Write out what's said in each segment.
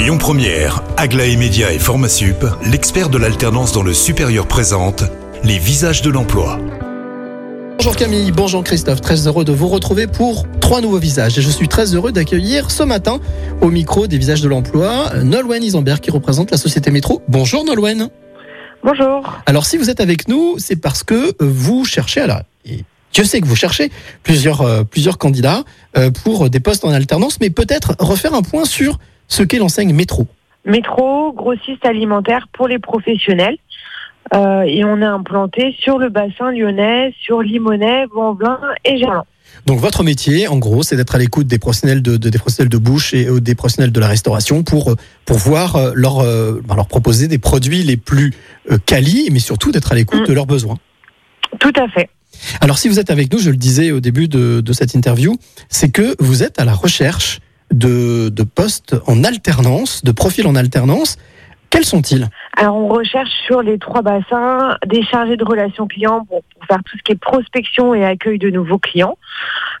Lyon Première, Aglaé Média et Formasup, l'expert de l'alternance dans le supérieur présente les visages de l'emploi. Bonjour Camille, bonjour Christophe, très heureux de vous retrouver pour trois nouveaux visages. Et je suis très heureux d'accueillir ce matin au micro des visages de l'emploi Nolwenn Isambert qui représente la société Métro. Bonjour Nolwenn. Bonjour. Alors si vous êtes avec nous, c'est parce que vous cherchez à la... Dieu sait que vous cherchez plusieurs, euh, plusieurs candidats euh, pour des postes en alternance, mais peut-être refaire un point sur ce qu'est l'enseigne Métro. Métro, grossiste alimentaire pour les professionnels. Euh, et on est implanté sur le bassin lyonnais, sur Limonest, Vanvelin et Gerland. Donc votre métier, en gros, c'est d'être à l'écoute des professionnels de, de- des professionnels de bouche et euh, des professionnels de la restauration pour euh, pour voir euh, leur leur proposer des produits les plus euh, quali, mais surtout d'être à l'écoute Mm. de leurs besoins. Tout à fait. Alors si vous êtes avec nous, je le disais au début de, de cette interview, c'est que vous êtes à la recherche de, postes en alternance, de profils en alternance. Quels sont-ils? Alors on recherche sur les trois bassins des chargés de relations clients pour, pour faire tout ce qui est prospection et accueil de nouveaux clients.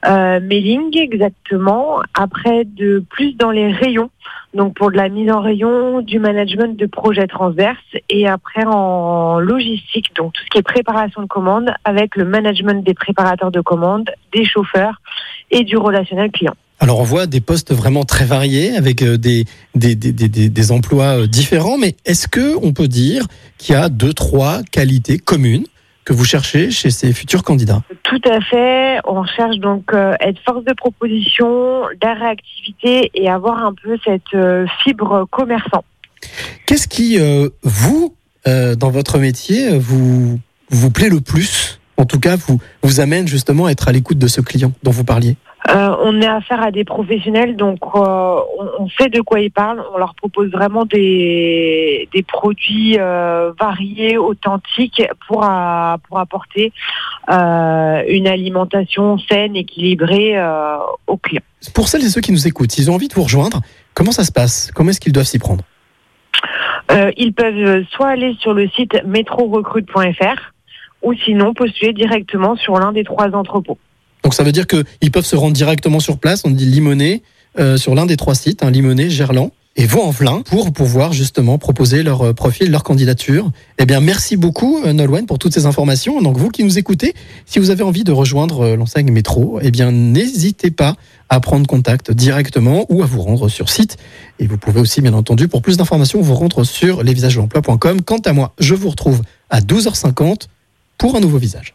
Euh, mailing exactement. Après de plus dans les rayons. Donc pour de la mise en rayon, du management de projets transverses et après en logistique, donc tout ce qui est préparation de commandes avec le management des préparateurs de commandes, des chauffeurs et du relationnel client. Alors on voit des postes vraiment très variés avec euh, des, des, des, des, des- emplois euh, différents, mais est-ce que on peut dire qu'il y a deux, trois qualités communes que vous cherchez chez ces futurs candidats? Tout à fait. On cherche donc euh, être force de proposition, la réactivité et avoir un peu cette euh, fibre commerçant. Qu'est-ce qui, euh, vous, euh, dans votre métier, euh, vous, vous plaît le plus? En tout cas, vous, vous amène justement à être à l'écoute de ce client dont vous parliez Euh, on est affaire à des professionnels, donc euh, on, on sait de quoi ils parlent. On leur propose vraiment des, des produits euh, variés, authentiques, pour, pour apporter euh, une alimentation saine, équilibrée euh, aux clients. Pour celles et ceux qui nous écoutent, s'ils ont envie de vous rejoindre, comment ça se passe? Comment est-ce qu'ils doivent s'y prendre? Euh, ils peuvent soit aller sur le site métrorecrute.fr ou sinon postuler directement sur l'un des trois entrepôts. Donc ça veut dire qu'ils peuvent se rendre directement sur place, on dit Limonest, euh, sur l'un des trois sites, hein, Limonest, Gerland et Vaux-en-Velin, pour pouvoir justement proposer leur euh, profil, leur candidature. Eh bien, merci beaucoup, euh, Nolwenn, pour toutes ces informations. Donc, vous qui nous écoutez, si vous avez envie de rejoindre l'enseigne métro, eh bien, n'hésitez pas à prendre contact directement ou à vous rendre sur site. Et vous pouvez aussi, bien entendu, pour plus d'informations, vous rendre sur lesvisagesdelemploi.com. Quant à moi, je vous retrouve à 12h50 pour un nouveau visage.